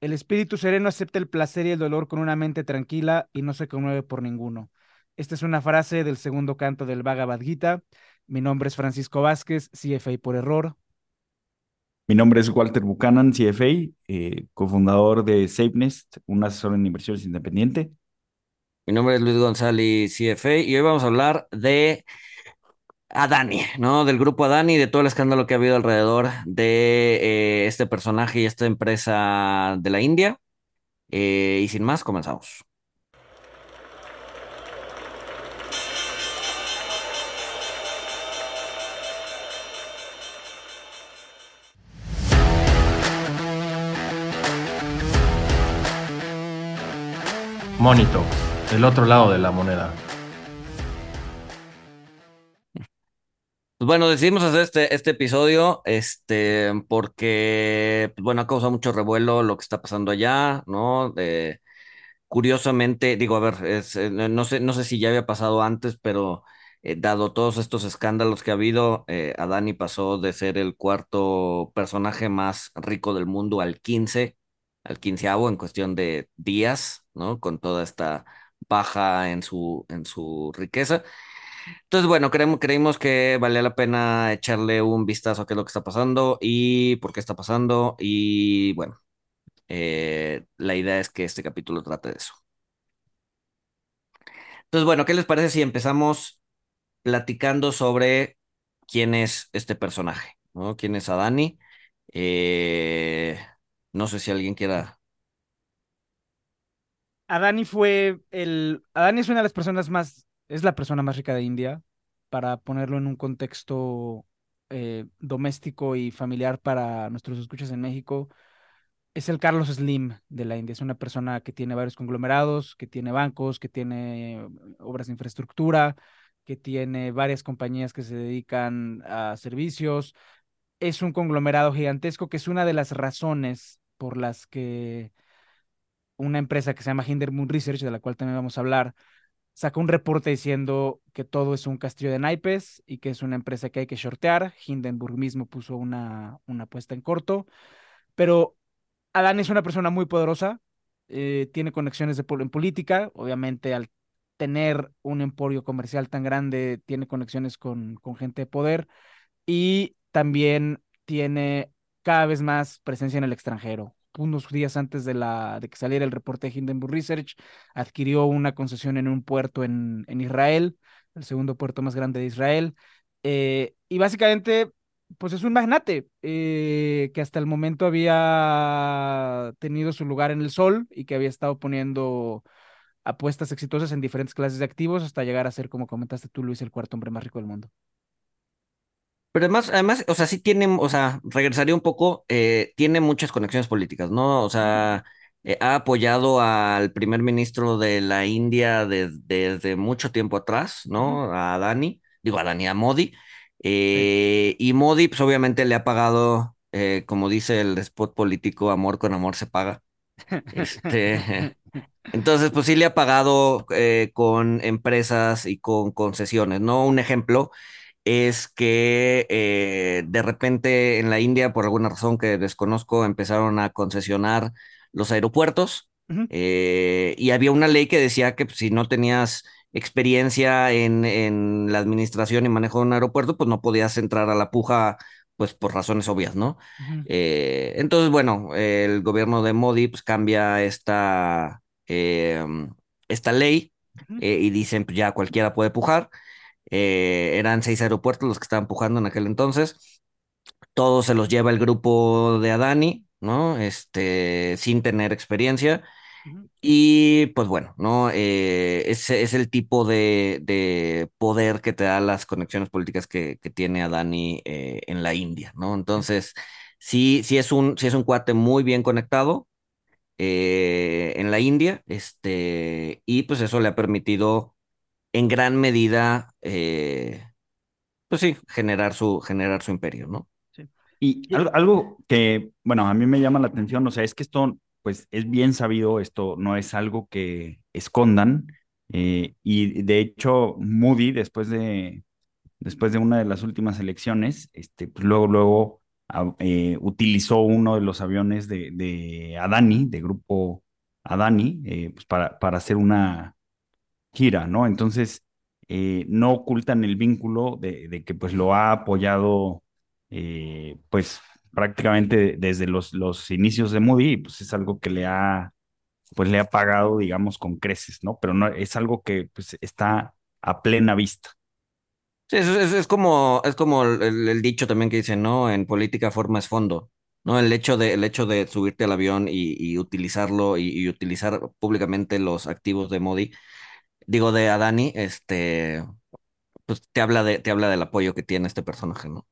El espíritu sereno acepta el placer y el dolor con una mente tranquila y no se conmueve por ninguno. Esta es una frase del segundo canto del Bhagavad Gita. Mi nombre es Francisco Vázquez, CFA por error. Mi nombre es Walter Buchanan, CFA, eh, cofundador de SafeNest, un asesor en inversiones independiente. Mi nombre es Luis González, CFA, y hoy vamos a hablar de Adani, ¿no? Del grupo Adani, de todo el escándalo que ha habido alrededor de eh, este personaje y esta empresa de la India. Eh, y sin más, comenzamos. Monito, el otro lado de la moneda. Bueno, decidimos hacer este, este episodio este, porque, pues bueno, ha causado mucho revuelo lo que está pasando allá, ¿no? Eh, curiosamente, digo, a ver, es, eh, no sé, no sé si ya había pasado antes, pero eh, dado todos estos escándalos que ha habido, Adani pasó de ser el cuarto personaje más rico del mundo al 15, al quinceavo en cuestión de días, ¿no? Con toda esta baja en su, en su riqueza. Entonces, bueno, creemos, creímos que valía la pena echarle un vistazo a qué es lo que está pasando y por qué está pasando. Y bueno, eh, la idea es que este capítulo trate de eso. Entonces, bueno, ¿qué les parece si empezamos platicando sobre quién es este personaje? ¿no? ¿Quién es Adani? Eh, no sé si alguien quiera. Adani fue el. Adani es una de las personas más. Es la persona más rica de India. Para ponerlo en un contexto eh, doméstico y familiar para nuestros escuchas en México, es el Carlos Slim de la India. Es una persona que tiene varios conglomerados, que tiene bancos, que tiene obras de infraestructura, que tiene varias compañías que se dedican a servicios. Es un conglomerado gigantesco que es una de las razones por las que una empresa que se llama Hindenburg Research, de la cual también vamos a hablar, sacó un reporte diciendo que todo es un castillo de naipes y que es una empresa que hay que shortear. Hindenburg mismo puso una, una apuesta en corto, pero Adán es una persona muy poderosa, eh, tiene conexiones de, en política, obviamente al tener un emporio comercial tan grande, tiene conexiones con, con gente de poder y también tiene cada vez más presencia en el extranjero. Unos días antes de, la, de que saliera el reporte de Hindenburg Research, adquirió una concesión en un puerto en, en Israel, el segundo puerto más grande de Israel. Eh, y básicamente, pues es un magnate eh, que hasta el momento había tenido su lugar en el sol y que había estado poniendo apuestas exitosas en diferentes clases de activos hasta llegar a ser, como comentaste tú, Luis, el cuarto hombre más rico del mundo. Pero además, además, o sea, sí tiene, o sea, regresaría un poco, eh, tiene muchas conexiones políticas, ¿no? O sea, eh, ha apoyado al primer ministro de la India desde mucho tiempo atrás, ¿no? A Dani, digo, a Dani, a Modi. Eh, y Modi, pues obviamente le ha pagado, como dice el spot político, amor con amor se paga. Este, entonces, pues sí le ha pagado con empresas y con concesiones, ¿no? Un ejemplo es que eh, de repente en la India, por alguna razón que desconozco, empezaron a concesionar los aeropuertos eh, y había una ley que decía que pues, si no tenías experiencia en, la administración y manejo de un aeropuerto, pues no podías entrar a la puja, pues por razones obvias, ¿no? Eh, entonces, bueno, el gobierno de Modi pues cambia esta, esta ley y dicen, pues ya cualquiera puede pujar. Eh, eran seis aeropuertos los que estaban empujando en aquel entonces. Todos se los lleva el grupo de Adani, ¿no? Este, sin tener experiencia. Y pues bueno, ¿no? Eh, ese es el tipo de, poder que te da las conexiones políticas que, tiene Adani eh, en la India, ¿no? Entonces, sí, sí es un, sí es un cuate muy bien conectado en la India, este, y pues eso le ha permitido en gran medida, eh, pues sí, generar su, generar su imperio, ¿no? Sí. Y algo, algo, que, bueno, a mí me llama la atención, o sea, es que esto, pues es bien sabido, esto no es algo que escondan, eh, y de hecho, Moody, después de, después de una de las últimas elecciones, este, pues luego, luego eh, utilizó uno de los aviones de, de Adani, de grupo Adani, eh, pues para, para hacer una gira, ¿no? Entonces, eh, no ocultan el vínculo de, que pues lo ha apoyado pues prácticamente desde los, los inicios de Moody, y pues es algo que le ha pues le ha pagado, digamos, con creces, ¿no? Pero no es algo que pues está a plena vista. Sí, es, es, como, es como el, dicho también que dice, ¿no? En política forma es fondo, ¿no? El hecho de, el hecho de subirte al avión y, y utilizarlo y, y, utilizar públicamente los activos de Modi, digo de Adani, este, pues te habla, de, te habla del apoyo que tiene este personaje, ¿no?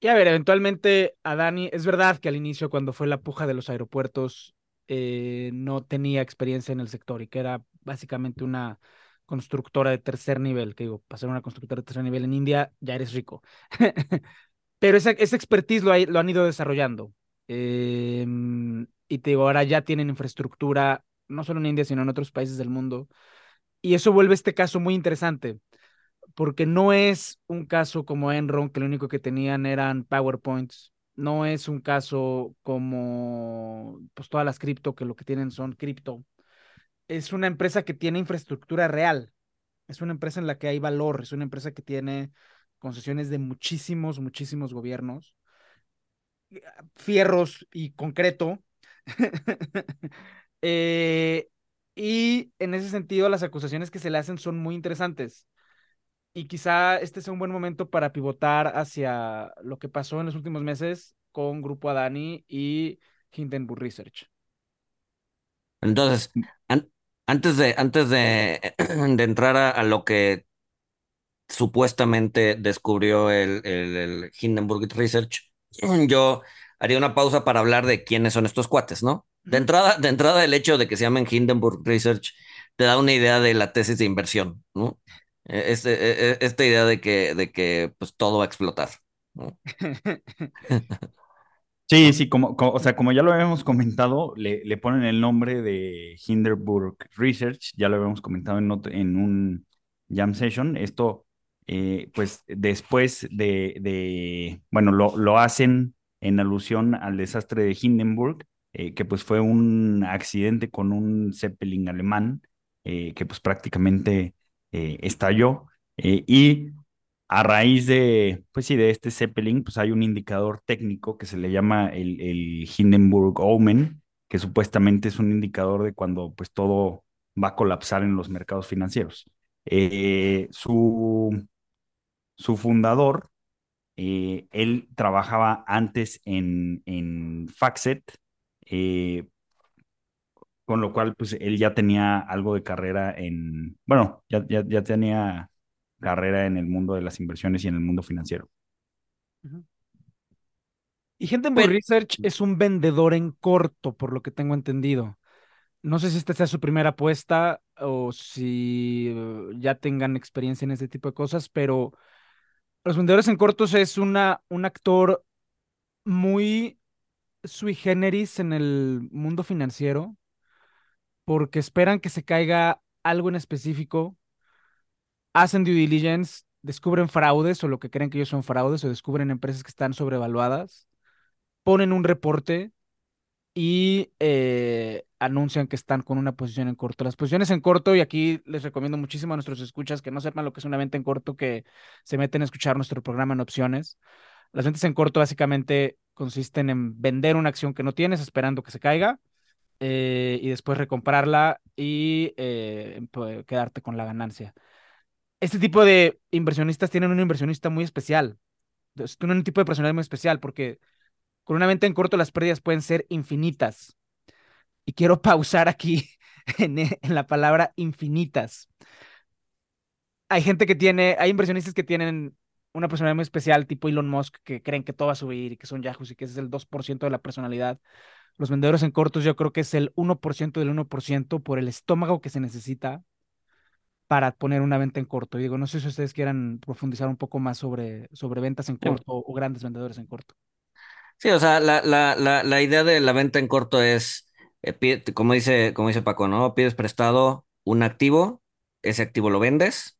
Y a ver, eventualmente Adani, es verdad que al inicio cuando fue la puja de los aeropuertos eh, no tenía experiencia en el sector y que era básicamente una constructora de tercer nivel, que digo, para ser una constructora de tercer nivel en India ya eres rico. Pero esa, esa expertise lo, hay, lo, han ido desarrollando. Eh, y te digo, ahora ya tienen infraestructura, no solo en India, sino en otros países del mundo. Y eso vuelve este caso muy interesante, porque no es un caso como Enron, que lo único que tenían eran PowerPoints. No es un caso como pues todas las cripto, que lo que tienen son cripto es una empresa que tiene infraestructura real. Es una empresa en la que hay valor. Es una empresa que tiene concesiones de muchísimos, muchísimos gobiernos. Fierros y concreto. eh, y en ese sentido, las acusaciones que se le hacen son muy interesantes. Y quizá este sea un buen momento para pivotar hacia lo que pasó en los últimos meses con Grupo Adani y Hindenburg Research. Entonces, an antes de, antes de, entrar a, lo que supuestamente descubrió el, el, Hindenburg Research, yo haría una pausa para hablar de quiénes son estos cuates, ¿no? De entrada, de entrada el hecho de que se llamen Hindenburg Research te da una idea de la tesis de inversión, ¿no? Este, esta idea de que, de que pues, todo va a explotar. ¿no? Sí, sí, como, como, o sea, como ya lo habíamos comentado, le, le, ponen el nombre de Hindenburg Research, ya lo habíamos comentado en, otro, en un jam session. Esto, eh, pues después de, de bueno, lo, lo, hacen en alusión al desastre de Hindenburg, eh, que pues fue un accidente con un Zeppelin alemán, eh, que pues prácticamente estalló. y a raíz de, pues sí, de este Zeppelin, pues hay un indicador técnico que se le llama el, el Hindenburg Omen, que supuestamente es un indicador de cuando pues todo va a colapsar en los mercados financieros. Eh, su, su fundador, eh, él trabajaba antes en, en Faxet, eh, con lo cual pues él ya tenía algo de carrera en, bueno, ya, ya, ya tenía carrera en el mundo de las inversiones y en el mundo financiero. Y Hindenburg Pero... Research es un vendedor en corto, por lo que tengo entendido. No sé si esta sea su primera apuesta o si uh, ya tengan experiencia en este tipo de cosas, pero los vendedores en cortos es una, un actor muy sui generis en el mundo financiero porque esperan que se caiga algo en específico hacen due diligence, descubren fraudes o lo que creen que ellos son fraudes o descubren empresas que están sobrevaluadas, ponen un reporte y eh, anuncian que están con una posición en corto. Las posiciones en corto, y aquí les recomiendo muchísimo a nuestros escuchas que no sepan lo que es una venta en corto, que se meten a escuchar nuestro programa en opciones. Las ventas en corto básicamente consisten en vender una acción que no tienes esperando que se caiga eh, y después recomprarla y eh, quedarte con la ganancia este tipo de inversionistas tienen un inversionista muy especial. Tienen un tipo de personalidad muy especial porque con una venta en corto las pérdidas pueden ser infinitas. Y quiero pausar aquí en, en la palabra infinitas. Hay gente que tiene, hay inversionistas que tienen una personalidad muy especial, tipo Elon Musk, que creen que todo va a subir y que son yahoos y que ese es el 2% de la personalidad. Los vendedores en cortos yo creo que es el 1% del 1% por el estómago que se necesita para poner una venta en corto. Y digo, no sé si ustedes quieran profundizar un poco más sobre, sobre ventas en corto sí. o grandes vendedores en corto. Sí, o sea, la, la, la, la idea de la venta en corto es, eh, pide, como, dice, como dice Paco, ¿no? Pides prestado un activo, ese activo lo vendes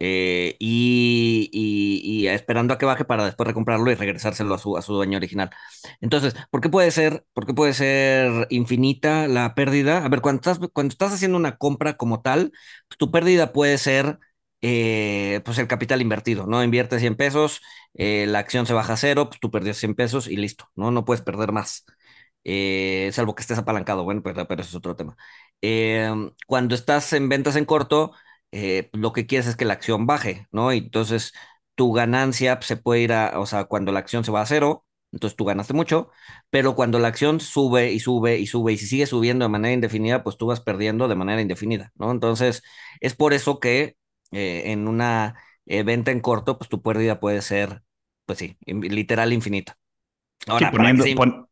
eh, y, esperando a que baje para después recomprarlo y regresárselo a su, dueño original. Entonces, ¿por qué puede ser, por qué puede ser infinita la pérdida? A ver, cuando estás, cuando estás haciendo una compra como tal, pues, tu pérdida puede ser eh, pues el capital invertido, ¿no? Inviertes 100 pesos, eh, la acción se baja a cero, pues tú perdías 100 pesos y listo, ¿no? No puedes perder más. Salvo que estés apalancado, bueno, pero, pero eso es otro tema. Eh, cuando estás en ventas en corto, eh, lo que quieres es que la acción baje, ¿no? Y entonces tu ganancia se puede ir a, o sea, cuando la acción se va a cero, entonces tú ganaste mucho, pero cuando la acción sube y sube y sube y si sigue subiendo de manera indefinida, pues tú vas perdiendo de manera indefinida, ¿no? Entonces es por eso que eh, en una eh, venta en corto, pues tu pérdida puede ser, pues sí, literal infinita. Ahora, poniendo, pon-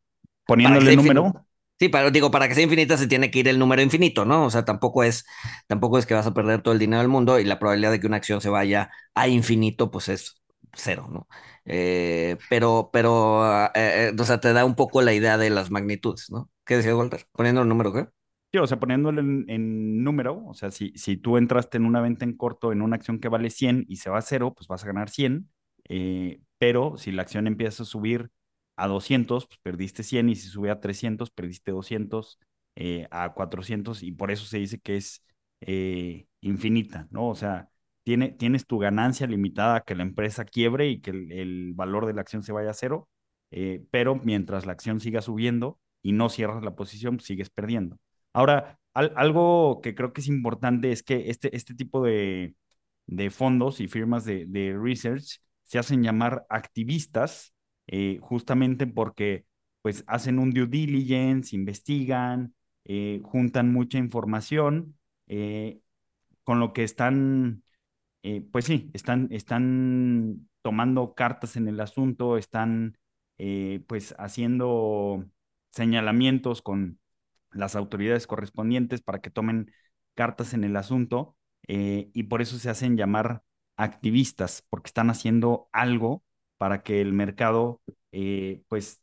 poniéndole sea número. Sí, pero digo, para que sea infinita se tiene que ir el número infinito, ¿no? O sea, tampoco es, tampoco es que vas a perder todo el dinero del mundo y la probabilidad de que una acción se vaya a infinito, pues es cero, ¿no? Eh, pero, pero, eh, eh, o sea, te da un poco la idea de las magnitudes, ¿no? ¿Qué decía Walter? Poniendo el número, ¿qué? Sí, o sea, poniéndole en, en número, o sea, si, si tú entraste en una venta en corto en una acción que vale 100 y se va a cero, pues vas a ganar 100, eh, pero si la acción empieza a subir a 200, pues perdiste 100 y si sube a 300, perdiste 200 eh, a 400 y por eso se dice que es eh, infinita, ¿no? O sea, tiene, tienes tu ganancia limitada a que la empresa quiebre y que el, valor de la acción se vaya a cero, eh, pero mientras la acción siga subiendo y no cierras la posición, pues sigues perdiendo. Ahora, al- algo que creo que es importante es que este, este tipo de, de fondos y firmas de research se hacen llamar activistas eh, justamente porque pues hacen un due diligence, investigan, eh, juntan mucha información, eh, con lo que están, pues sí, están, están tomando cartas en el asunto, están pues haciendo señalamientos con las autoridades correspondientes para que tomen cartas en el asunto y por eso se hacen llamar activistas, porque están haciendo algo para que el mercado eh, pues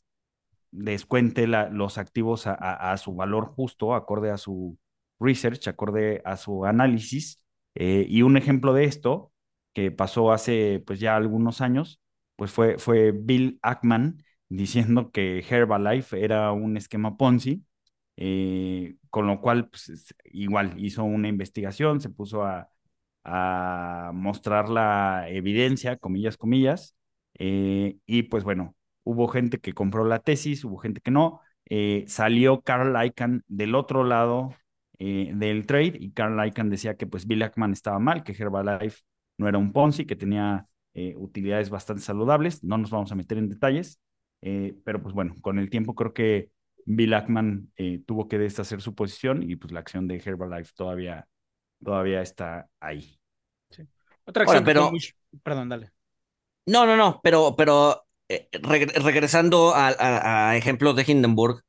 descuente los activos a, su valor justo, acorde a su research, acorde a su análisis. Eh, y un ejemplo de esto, que pasó hace pues ya algunos años, pues fue, fue Bill Ackman diciendo que Herbalife era un esquema Ponzi, eh, con lo cual pues, igual hizo una investigación, se puso a mostrar la evidencia, comillas, comillas, eh, y pues bueno, hubo gente que compró la tesis, hubo gente que no. Eh, salió Carl Icahn del otro lado eh, del trade y Carl Icahn decía que pues Bill Ackman estaba mal, que Herbalife no era un Ponzi, que tenía eh, utilidades bastante saludables. No nos vamos a meter en detalles, eh, pero pues bueno, con el tiempo creo que Bill Ackman eh, tuvo que deshacer su posición y pues la acción de Herbalife todavía, todavía está ahí. Sí. Otra acción Ahora, pero... muy... Perdón, dale. No, no, no, pero, pero eh, reg regresando a, ejemplos de Hindenburg, o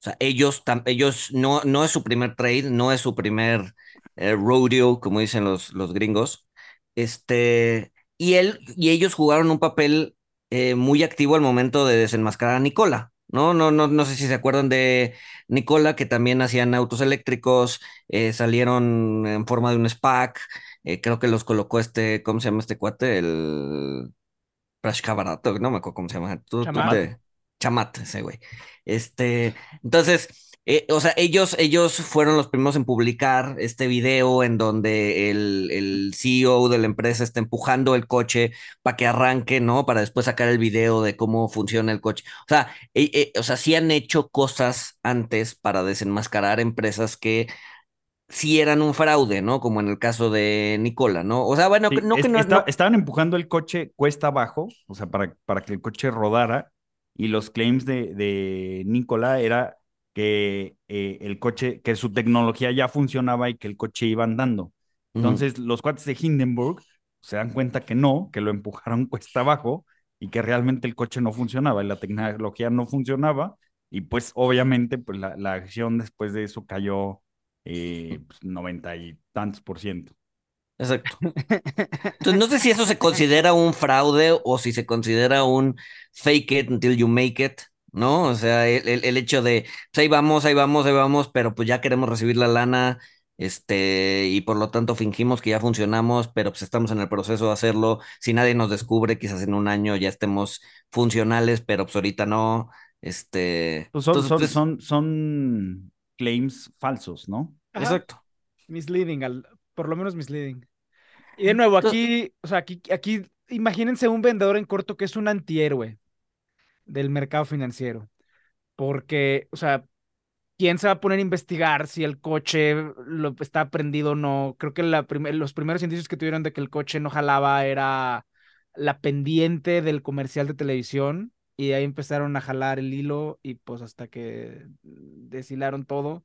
sea, ellos, ellos no, no es su primer trade, no es su primer eh, rodeo, como dicen los, los gringos, este, y él y ellos jugaron un papel eh, muy activo al momento de desenmascarar a Nicola. No, no, no, no sé si se acuerdan de Nicola, que también hacían autos eléctricos, eh, salieron en forma de un SPAC, creo que los colocó este, ¿cómo se llama este cuate? El Prashka Barato, no me acuerdo cómo se llama. Tú, Chamat. Tú te... Chamat, ese güey. Este, entonces, eh, o sea, ellos, ellos fueron los primeros en publicar este video en donde el, el CEO de la empresa está empujando el coche para que arranque, ¿no? Para después sacar el video de cómo funciona el coche. O sea, eh, eh, o sea, sí han hecho cosas antes para desenmascarar empresas que sí eran un fraude, ¿no? Como en el caso de Nicola, ¿no? O sea, bueno, sí, no que no, está, no, Estaban empujando el coche cuesta abajo, o sea, para, para que el coche rodara, y los claims de, de Nicola era que eh, el coche, que su tecnología ya funcionaba y que el coche iba andando. Entonces, uh -huh. los cuates de Hindenburg se dan cuenta que no, que lo empujaron cuesta abajo y que realmente el coche no funcionaba y la tecnología no funcionaba. Y pues, obviamente, pues la, la acción después de eso cayó eh, pues, 90 y tantos por ciento. Exacto. Entonces, no sé si eso se considera un fraude o si se considera un fake it until you make it, ¿no? O sea, el, el, el hecho de, pues ahí vamos, ahí vamos, ahí vamos, pero pues ya queremos recibir la lana, este, y por lo tanto fingimos que ya funcionamos, pero pues estamos en el proceso de hacerlo. Si nadie nos descubre, quizás en un año ya estemos funcionales, pero pues ahorita no. Este, Pues son, entonces, son, pues, son, son claims falsos, ¿no? Ajá. exacto. Misleading, al, por lo menos misleading. Y de nuevo, Entonces- aquí, o sea, aquí, aquí, imagínense un vendedor en corto que es un antihéroe del mercado financiero. Porque, o sea, ¿quién se va a poner a investigar si el coche lo está prendido o no? Creo que la prim- los primeros indicios que tuvieron de que el coche no jalaba era la pendiente del comercial de televisión. Y ahí empezaron a jalar el hilo y pues hasta que deshilaron todo.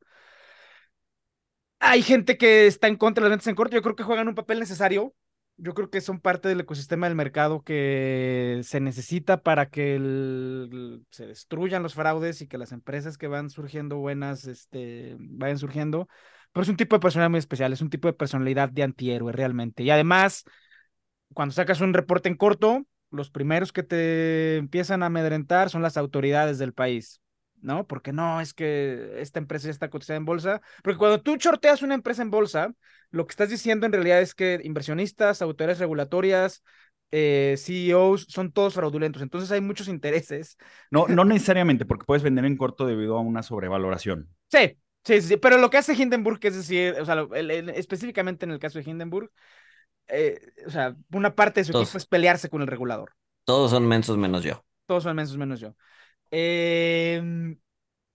Hay gente que está en contra de las ventas en corto. Yo creo que juegan un papel necesario. Yo creo que son parte del ecosistema del mercado que se necesita para que se destruyan los fraudes y que las empresas que van surgiendo buenas este, vayan surgiendo. Pero es un tipo de personalidad muy especial, es un tipo de personalidad de antihéroe realmente. Y además, cuando sacas un reporte en corto, los primeros que te empiezan a amedrentar son las autoridades del país. ¿No? Porque no, es que esta empresa ya está cotizada en bolsa. Porque cuando tú shorteas una empresa en bolsa, lo que estás diciendo en realidad es que inversionistas, autoridades regulatorias, eh, CEOs, son todos fraudulentos. Entonces hay muchos intereses. No, no necesariamente, porque puedes vender en corto debido a una sobrevaloración. Sí, sí, sí, pero lo que hace Hindenburg, es decir, o sea, lo- el- el- específicamente en el caso de Hindenburg, eh, o sea, una parte de su Todos. equipo es pelearse con el regulador. Todos son mensos menos yo. Todos son mensos menos yo. Eh,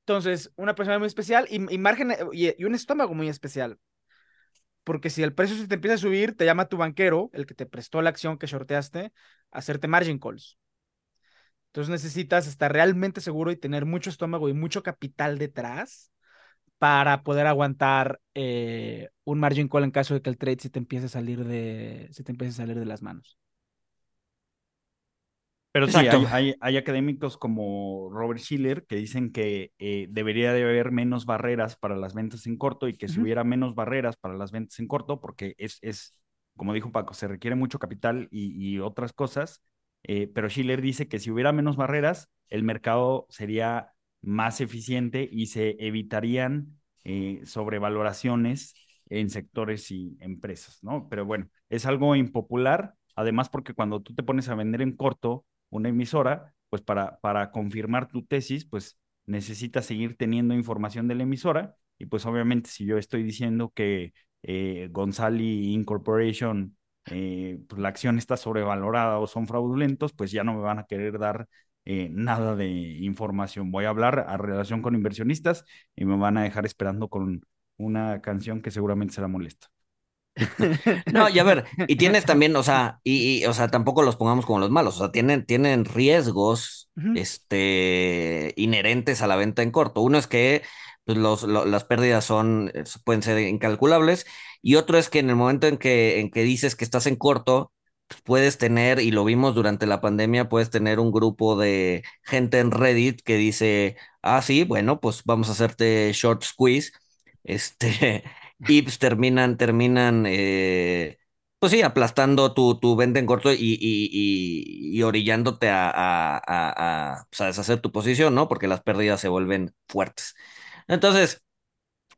entonces, una persona muy especial y, margen y, y un estómago muy especial. Porque si el precio se te empieza a subir, te llama tu banquero, el que te prestó la acción que shorteaste, a hacerte margin calls. Entonces necesitas estar realmente seguro y tener mucho estómago y mucho capital detrás para poder aguantar eh, un margin call en caso de que el trade se te empiece a salir de, se te empiece a salir de las manos. Pero sí, hay, hay, hay académicos como Robert Schiller que dicen que eh, debería de haber menos barreras para las ventas en corto y que si Ujú. hubiera menos barreras para las ventas en corto, porque es, es como dijo Paco, se requiere mucho capital y, y otras cosas, eh, pero Schiller dice que si hubiera menos barreras, el mercado sería más eficiente y se evitarían eh, sobrevaloraciones en sectores y empresas, ¿no? Pero bueno, es algo impopular, además porque cuando tú te pones a vender en corto, una emisora, pues para, para confirmar tu tesis, pues necesitas seguir teniendo información de la emisora y pues obviamente si yo estoy diciendo que eh, Gonzali Incorporation, eh, pues la acción está sobrevalorada o son fraudulentos, pues ya no me van a querer dar eh, nada de información. Voy a hablar a relación con inversionistas y me van a dejar esperando con una canción que seguramente será molesta. No, y a ver, y tienes también, o sea, y, y, o sea, tampoco los pongamos como los malos, o sea, tienen, tienen riesgos, este, inherentes a la venta en corto. Uno es que pues, los, lo- las pérdidas son, eh, pueden ser incalculables, y otro es que en el momento en que, en que dices que estás en corto, pues, puedes tener, y lo vimos durante la pandemia, puedes tener un grupo de gente en Reddit que dice, ah, sí, bueno, pues vamos a hacerte short squeeze, este, y pues terminan, terminan, eh, pues sí, aplastando tu, tu venta en corto y, y, y, y orillándote a, a, pues, a deshacer tu posición, ¿no? Porque las pérdidas se vuelven fuertes. Entonces,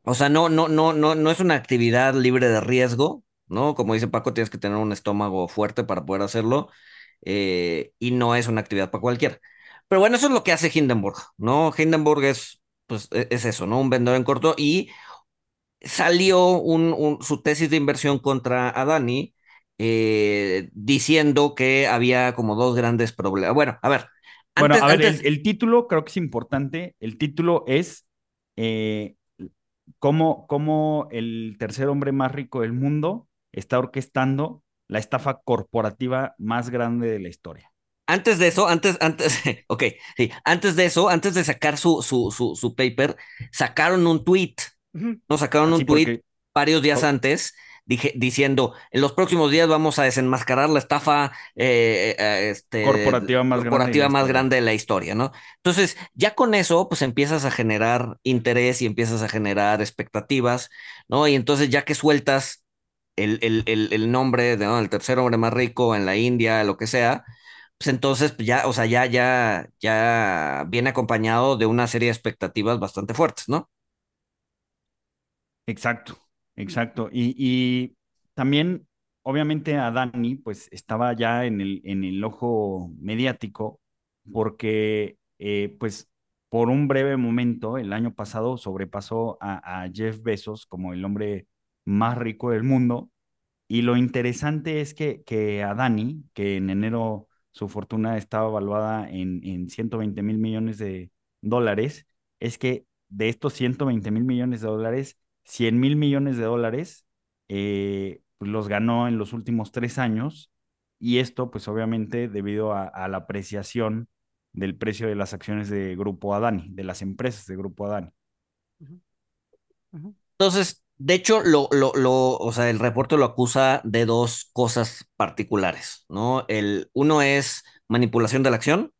o sea, no, no, no, no, no es una actividad libre de riesgo, ¿no? Como dice Paco, tienes que tener un estómago fuerte para poder hacerlo, eh, y no es una actividad para cualquiera. Pero bueno, eso es lo que hace Hindenburg, ¿no? Hindenburg es, pues, e- es eso, ¿no? Un vendedor en corto y salió un, un- su tesis de inversión contra Adani eh, diciendo que había como dos grandes problemas. Bueno, a ver. Bueno, a ver, antes- el, el título creo que es importante. El título es eh, cómo, cómo el tercer hombre más rico del mundo está orquestando la estafa corporativa más grande de la historia. Antes de eso, antes, antes, ok, sí, antes de eso, antes de sacar su, su, su, su paper, sacaron un tweet, Ujú. ¿no? Sacaron Así un tweet porque varios días Oh. antes dije, diciendo, en los próximos días vamos a desenmascarar la estafa eh, eh, este, Corporativa más grande de corporativa la más historia. grande de la historia, ¿no? Entonces, ya con eso, pues empiezas a generar interés y empiezas a generar expectativas, ¿no? Y entonces, ya que sueltas el, el, el, el nombre de, ¿no? el tercer hombre más rico en la India, lo que sea, pues entonces pues ya, o sea, ya, ya, ya viene acompañado de una serie de expectativas bastante fuertes, ¿no? Exacto. exacto. Y, y también, obviamente, Adani, pues estaba ya en el, en el ojo mediático porque, eh, pues, por un breve momento, el año pasado sobrepasó a, a Jeff Bezos como el hombre más rico del mundo. Y lo interesante es que, que Adani, que en enero su fortuna estaba evaluada en, en 120 mil millones de dólares, es que de estos 120 mil millones de dólares, 100 mil millones de dólares eh, pues los ganó en los últimos tres años. Y esto, pues obviamente, debido a, a la apreciación del precio de las acciones de Grupo Adani, de las empresas de Grupo Adani. Entonces, de hecho, lo, lo, lo, o sea, el reporte lo acusa de dos cosas particulares, ¿no? El, uno es manipulación de la acción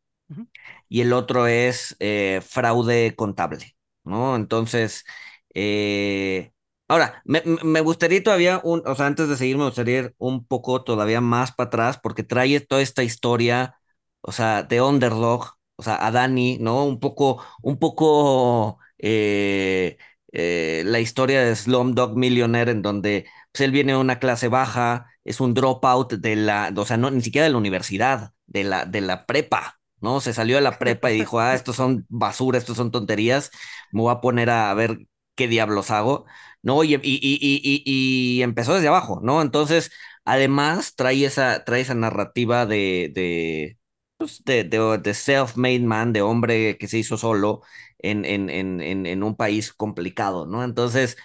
y el otro es eh, fraude contable, ¿no? Entonces, eh, ahora, me, me- gustaría todavía, un, o sea, antes de seguir, me gustaría ir un poco todavía más para atrás, porque trae toda esta historia, o sea, de underdog, o sea, a Dani, ¿no? Un poco, un poco, eh, eh, la historia de Slumdog Millionaire, en donde pues, él viene de una clase baja, es un dropout de la, o sea, no, ni siquiera de la universidad, de la, de la prepa, ¿no? Se salió de la prepa y dijo, ah, estos son basura, estos son tonterías, me voy a poner a, ver qué diablos hago, ¿no? Y, y, y, y, y empezó desde abajo, ¿no? Entonces, además, trae esa, trae esa narrativa de, de, pues, de, de, de self-made man, de hombre que se hizo solo en, en, en, un país complicado, ¿no? Entonces,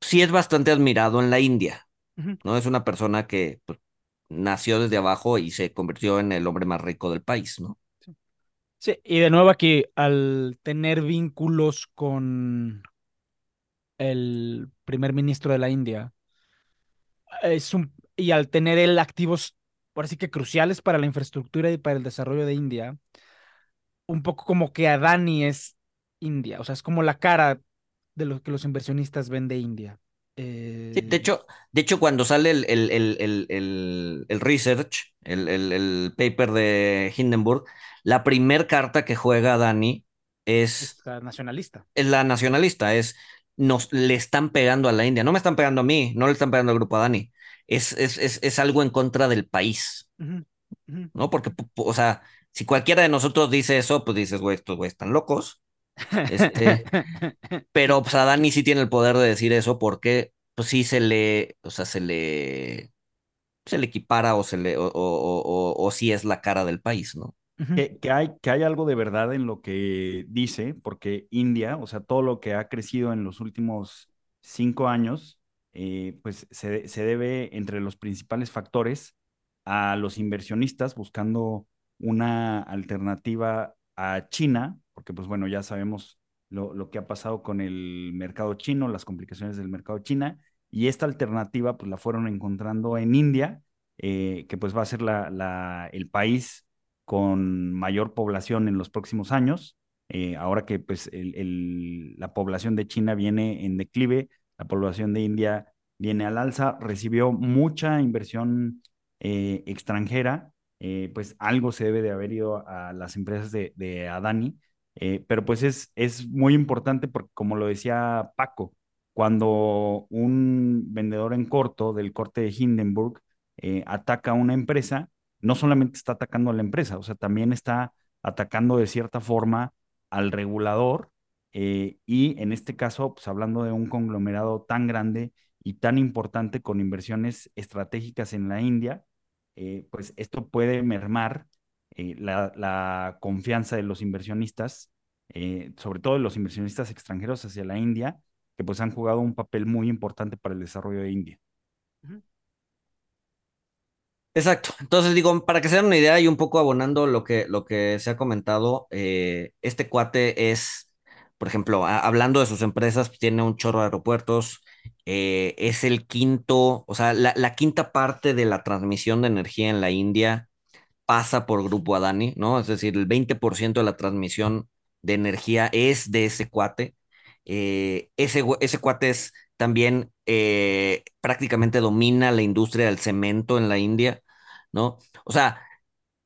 sí es bastante admirado en la India. ¿no? Es una persona que pues, nació desde abajo y se convirtió en el hombre más rico del país, ¿no? Sí, y de nuevo aquí, al tener vínculos con el primer ministro de la India, es un, y al tener él activos, por así que cruciales para la infraestructura y para el desarrollo de India, un poco como que Adani es India, o sea, es como la cara de lo que los inversionistas ven de India. Sí, Eh, de hecho, de hecho, cuando sale el, el, el, el, el, el research, el, el, el paper de Hindenburg, la primer carta que juega Dani es, es la nacionalista. es la nacionalista, es nos le están pegando a la India, no me están pegando a mí, no le están pegando al grupo a Dani, es, es, es, es algo en contra del país. ¿no? Porque, o sea, si cualquiera de nosotros dice eso, pues dices, güey, estos güeyes están locos, este, pero pues a Dani sí tiene el poder de decir eso porque pues sí se le, o sea, se le, se le equipara o se le, o, o, o, o- o sí es la cara del país, ¿no? Que, hay, que algo de verdad en lo que dice, porque India, o sea, todo lo que ha crecido en los últimos cinco años, eh, pues se, se debe entre los principales factores a los inversionistas buscando una alternativa a China, porque pues bueno, ya sabemos lo, lo que ha pasado con el mercado chino, las complicaciones del mercado china, y esta alternativa pues la fueron encontrando en India, eh, que pues va a ser la, la, el país con mayor población en los próximos años. Eh, ahora que pues la población de China viene en declive, la población de India viene al alza, recibió mucha inversión eh, extranjera, eh, pues algo se debe de haber ido a las empresas de, de Adani, pero pues es, es muy importante porque como lo decía Paco, cuando un vendedor en corto del corte de Hindenburg ataca a una empresa, no solamente está atacando a la empresa, o sea, también está atacando de cierta forma al regulador eh, y en este caso, pues hablando de un conglomerado tan grande y tan importante con inversiones estratégicas en la India, eh, pues esto puede mermar eh, la, confianza de los inversionistas, sobre todo de los inversionistas extranjeros hacia la India, que pues han jugado un papel muy importante para el desarrollo de India. Exacto. Entonces digo, para que se den una idea y un poco abonando lo que, lo que se ha comentado, eh, este cuate es, por ejemplo, hablando de sus empresas, tiene un chorro de aeropuertos, eh, es el quinto, o sea, la, la quinta parte de la transmisión de energía en la India pasa por Grupo Adani, ¿no? Es decir, el 20% de la transmisión de energía es de ese cuate. Eh, ese, ese cuate es también eh, prácticamente domina la industria del cemento en la India, ¿no? O sea,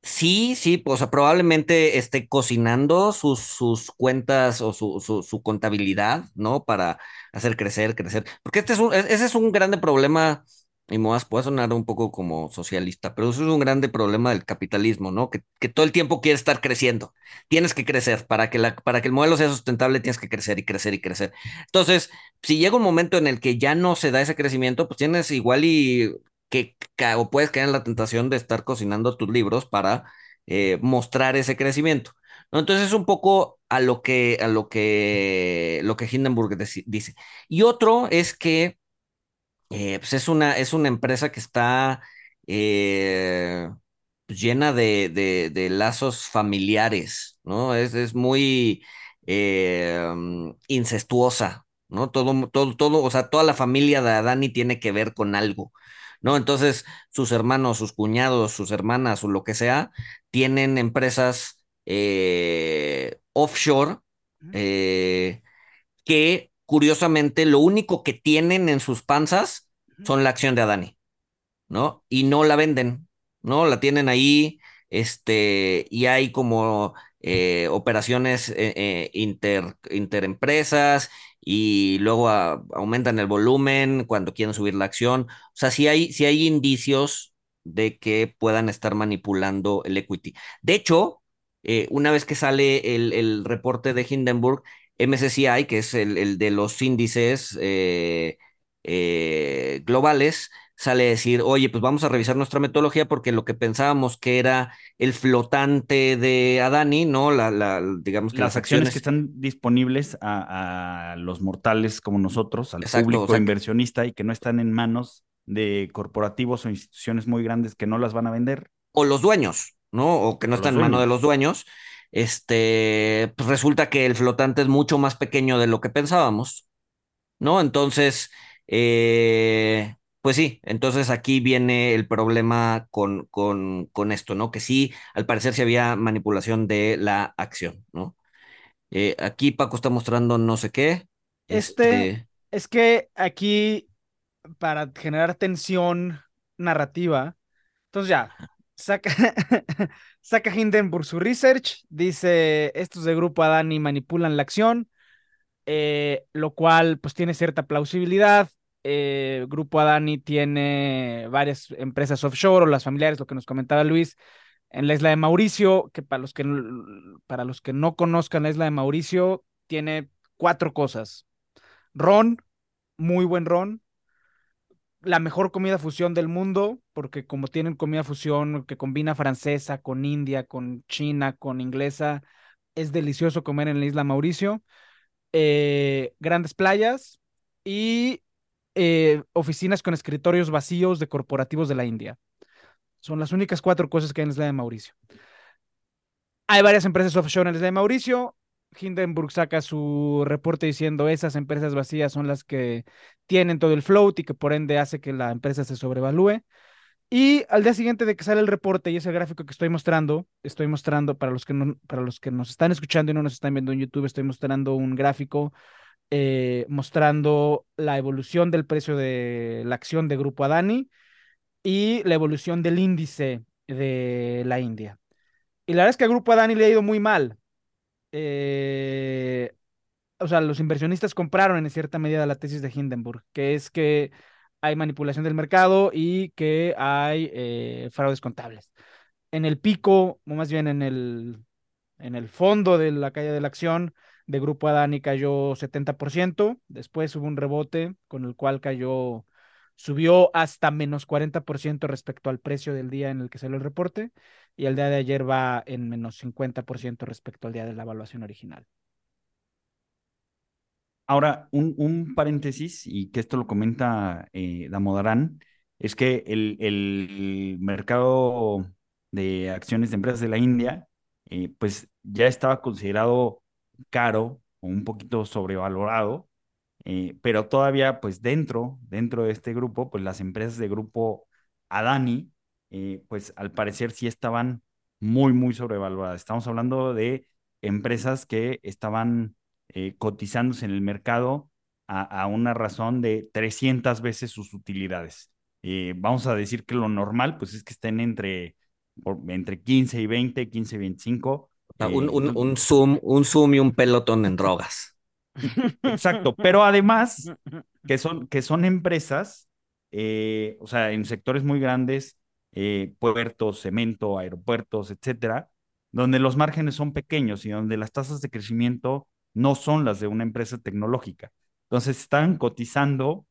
Sí, sí, pues, o sea, probablemente esté cocinando sus, sus cuentas o su, su, su contabilidad, ¿no? Para hacer crecer, crecer. Porque este es un, e- ese es un grande problema, y me puede sonar un poco como socialista, pero eso es un grande problema del capitalismo, ¿no? Que, que todo el tiempo quiere estar creciendo. Tienes que crecer. Para que la, para que el modelo sea sustentable, tienes que crecer y crecer y crecer. Entonces, si llega un momento en el que ya no se da ese crecimiento, pues tienes igual y que o puedes caer en la tentación de estar cocinando tus libros para eh, mostrar ese crecimiento. Entonces es un poco a lo que, a lo que, lo que Hindenburg dice. Y otro es que eh, pues es una, es una empresa que está eh, pues llena de, de- de lazos familiares, ¿no? Es, es muy eh, mm, incestuosa, ¿no? Todo, todo, todo, o sea, toda la familia de Adani tiene que ver con algo, ¿no? Entonces, sus hermanos, sus cuñados, sus hermanas o lo que sea, tienen empresas eh, offshore. Eh, que curiosamente lo único que tienen en sus panzas son la acción de Adani, ¿no? Y no la venden, ¿no? La tienen ahí, este, y hay como eh, operaciones eh, eh, inter, interempresas y luego a- aumentan el volumen cuando quieren subir la acción. O sea, sí hay, sí hay indicios de que puedan estar manipulando el equity. De hecho, una vez que sale el, el reporte de Hindenburg, MSCI, que es el, el de los índices eh, eh, globales, sale a decir, oye, pues vamos a revisar nuestra metodología porque lo que pensábamos que era el flotante de Adani, ¿no? La, la, digamos que Las las acciones acciones, que están disponibles a, a los mortales como nosotros, al Exacto, público o sea que- inversionista y que no están en manos de corporativos o instituciones muy grandes que no las van a vender. o los dueños, ¿no? O que no O están en mano de los dueños, este, pues resulta que el flotante es mucho más pequeño de lo que pensábamos, ¿no? Entonces, eh, pues sí, entonces aquí viene el problema con, con, con esto, ¿no? Que sí, al parecer sí había manipulación de la acción, ¿no? Eh, aquí Paco está mostrando no sé qué. Este Este, es que aquí, para generar tensión narrativa, entonces ya, saca, saca Hindenburg su research, dice, estos de Grupo Adani manipulan la acción, eh, lo cual pues tiene cierta plausibilidad. Eh, Grupo Adani tiene varias empresas offshore o las familiares, lo que nos comentaba Luis, en la isla de Mauricio, que para los que, para los que no conozcan la isla de Mauricio, tiene cuatro cosas. Ron, muy buen ron. La mejor comida fusión del mundo, porque como tienen comida fusión que combina francesa con india, con china, con inglesa, es delicioso comer en la isla Mauricio. Eh, grandes playas y eh, oficinas con escritorios vacíos de corporativos de la India. Son las únicas cuatro cosas que hay en la isla de Mauricio. Hay varias empresas offshore en la isla de Mauricio. Hindenburg saca su reporte diciendo esas empresas vacías son las que tienen todo el float y que por ende hace que la empresa se sobrevalúe. Y al día siguiente de que sale el reporte y ese gráfico que estoy mostrando, estoy mostrando para los que no, para los que nos están escuchando y no nos están viendo en YouTube, estoy mostrando un gráfico eh, mostrando la evolución del precio de la acción de Grupo Adani y la evolución del índice de la India. Y la verdad es que a Grupo Adani le ha ido muy mal. Eh, o sea, los inversionistas compraron en cierta medida la tesis de Hindenburg, que es que hay manipulación del mercado y que hay eh, fraudes contables. En el pico, o más bien en el, en el fondo de la calle de la acción de Grupo Adani cayó 70%, después hubo un rebote con el cual cayó, subió hasta menos 40% respecto al precio del día en el que salió el reporte y el día de ayer va en menos 50% respecto al día de la evaluación original. Ahora, un, un paréntesis, y que esto lo comenta eh, Damodarán, es que el, el mercado de acciones de empresas de la India, eh, pues ya estaba considerado caro o un poquito sobrevalorado, eh, pero todavía, pues dentro, dentro de este grupo, pues las empresas de grupo Adani, eh, pues al parecer sí estaban muy, muy sobrevaloradas. Estamos hablando de empresas que estaban eh, cotizándose en el mercado a, a, una razón de 300 veces sus utilidades. Eh, vamos a decir que lo normal, pues es que estén entre entre 15 y 20, 15 y 25. O sea, eh, un, un, un Zoom, un Zoom y un pelotón en drogas. Exacto, pero además que son, que son empresas, eh, o sea, en sectores muy grandes, eh, puertos, cemento, aeropuertos, etcétera, donde los márgenes son pequeños y donde las tasas de crecimiento no son las de una empresa tecnológica. Entonces están cotizando